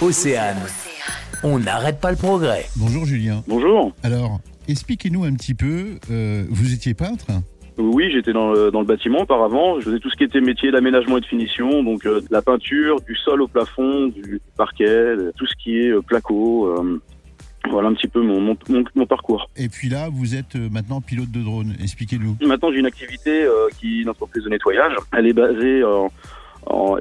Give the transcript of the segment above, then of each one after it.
Océane. On n'arrête pas le progrès. Bonjour Julien. Bonjour. Alors, expliquez-nous un petit peu, euh, vous étiez peintre Oui, j'étais dans le, dans le bâtiment auparavant. Je faisais tout ce qui était métier d'aménagement et de finition, donc euh, de la peinture, du sol au plafond, du parquet, tout ce qui est euh, placo. euh, voilà un petit peu mon, mon, mon- mon parcours. et puis là, vous êtes maintenant pilote de drone. Expliquez-nous. Maintenant, j'ai une activité euh, qui est une entreprise de nettoyage. Elle est basée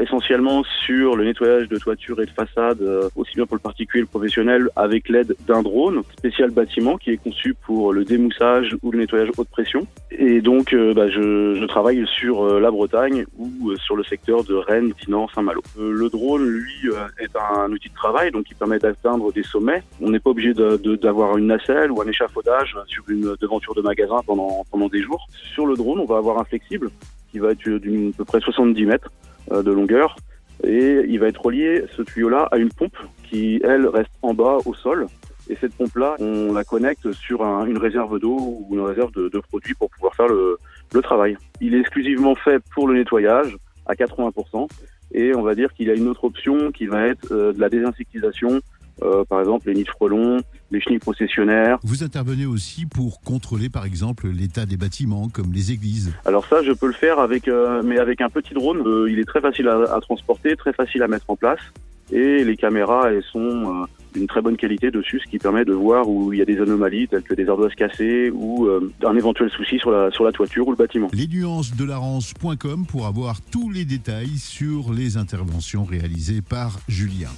essentiellement sur le nettoyage de toiture et de façade, euh, aussi bien pour le particulier que le professionnel, avec l'aide d'un drone spécial bâtiment qui est conçu pour le démoussage ou le nettoyage haute pression. Et donc, euh, bah, je, je travaille sur euh, la Bretagne ou sur le secteur de Rennes, Dinan, Saint-Malo. Le drone, lui, est un outil de travail, donc qui permet d'atteindre des sommets. On n'est pas obligé d'avoir une nacelle ou un échafaudage sur une devanture de magasin pendant, pendant des jours. Sur le drone, on va avoir un flexible qui va être d'une peu près 70 mètres de longueur et il va être relié, ce tuyau-là, à une pompe qui, elle, reste en bas au sol. Et cette pompe-là, on la connecte sur un- une réserve d'eau ou une réserve de, de produits pour pouvoir faire le, le travail. Il est exclusivement fait pour le nettoyage à 80%. Et on va dire qu'il y a une autre option qui va être euh, de la désinsectisation, euh, par exemple les nids de frelons, les chenilles processionnaires. Vous intervenez aussi pour contrôler, par exemple, l'état des bâtiments, comme les églises. Alors ça, je peux le faire avec, euh, mais avec un petit drone. Euh, il est très facile à, à transporter, très facile à mettre en place. Et les caméras, elles sont euh, d'une très bonne qualité dessus, ce qui permet de voir où il y a des anomalies telles que des ardoises cassées ou euh, un éventuel souci sur la, sur la toiture ou le bâtiment. Les nuances de pour avoir tous les détails sur les interventions réalisées par Julien.